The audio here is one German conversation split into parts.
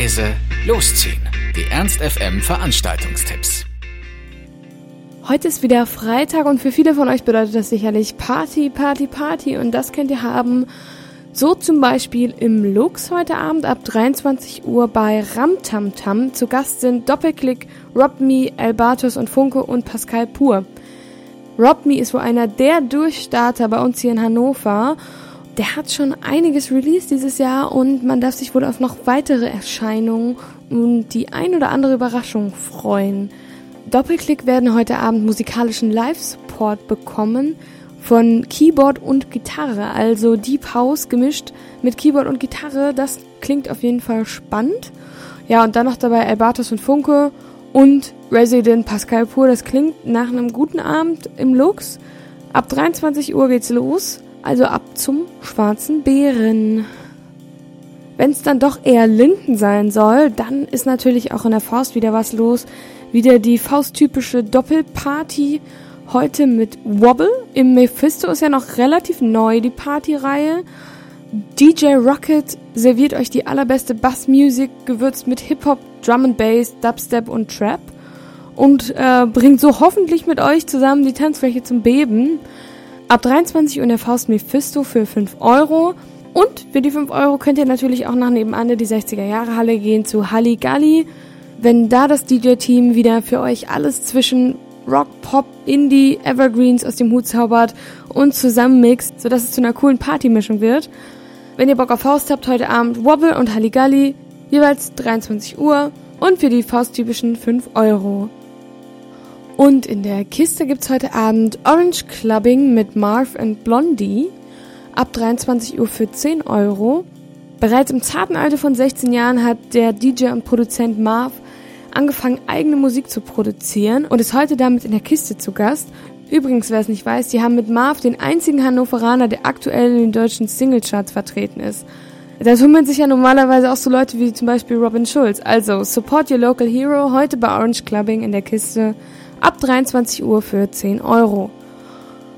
leise, losziehen. Die Ernst FM Veranstaltungstipps. Heute ist wieder Freitag und für viele von euch bedeutet das sicherlich Party, Party, Party und das könnt ihr haben. So zum Beispiel im Lux heute Abend ab 23 Uhr bei Ramtamtam. Zu Gast sind Doppelklick, Rob Me, Albatos und Funke und Pascal Pur. Rob Me ist wohl einer der Durchstarter bei uns hier in Hannover der hat schon einiges released dieses Jahr und man darf sich wohl auf noch weitere Erscheinungen und die ein oder andere Überraschung freuen. Doppelklick werden heute Abend musikalischen Live-Support bekommen von Keyboard und Gitarre, also Deep House gemischt mit Keyboard und Gitarre. Das klingt auf jeden Fall spannend. Ja, und dann noch dabei Albertus und Funke und Resident Pascal Pur. Das klingt nach einem guten Abend im Lux. Ab 23 Uhr geht's los. Also ab zum schwarzen Bären. Wenn es dann doch eher Linden sein soll, dann ist natürlich auch in der Faust wieder was los. Wieder die Faust-typische Doppelparty. Heute mit Wobble. Im Mephisto ist ja noch relativ neu die Partyreihe. DJ Rocket serviert euch die allerbeste Bassmusik, gewürzt mit Hip-Hop, Drum and Bass, Dubstep und Trap. Und äh, bringt so hoffentlich mit euch zusammen die Tanzfläche zum Beben. Ab 23 Uhr in der Faust Mephisto für 5 Euro. Und für die 5 Euro könnt ihr natürlich auch nach nebenan in die 60er Jahre Halle gehen zu Halligalli. Wenn da das DJ-Team wieder für euch alles zwischen Rock, Pop, Indie, Evergreens aus dem Hut zaubert und zusammenmixt, sodass es zu einer coolen Partymischung wird. Wenn ihr Bock auf Faust habt, heute Abend Wobble und Halligalli, jeweils 23 Uhr und für die Faust-typischen 5 Euro. Und in der Kiste gibt's heute Abend Orange Clubbing mit Marv and Blondie ab 23 Uhr für 10 Euro. Bereits im zarten Alter von 16 Jahren hat der DJ und Produzent Marv angefangen, eigene Musik zu produzieren und ist heute damit in der Kiste zu Gast. Übrigens, wer es nicht weiß, die haben mit Marv den einzigen Hannoveraner, der aktuell in den deutschen Singlecharts vertreten ist. Da tummeln sich ja normalerweise auch so Leute wie zum Beispiel Robin Schulz. Also, support your local hero heute bei Orange Clubbing in der Kiste ab 23 Uhr für 10 Euro.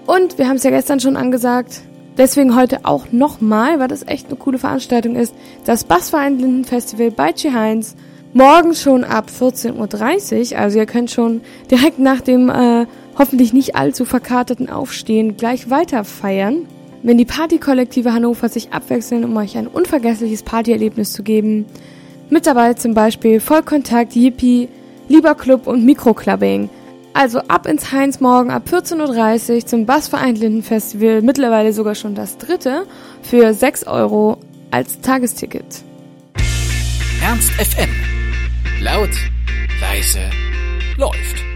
Und wir haben es ja gestern schon angesagt, deswegen heute auch nochmal, weil das echt eine coole Veranstaltung ist, das Bassverein Lindenfestival bei Chi Heinz. Morgen schon ab 14.30 Uhr, also ihr könnt schon direkt nach dem äh, hoffentlich nicht allzu verkaterten Aufstehen gleich weiter feiern. Wenn die Partykollektive Hannover sich abwechseln, um euch ein unvergessliches Partyerlebnis zu geben. Mit dabei zum Beispiel Vollkontakt, Yippie, Lieber Club und Mikroclubbing. Also ab ins Heinz morgen ab 14.30 Uhr zum Bassverein Lindenfestival, mittlerweile sogar schon das dritte, für 6 Euro als Tagesticket. Ernst FM. Laut, leise, läuft.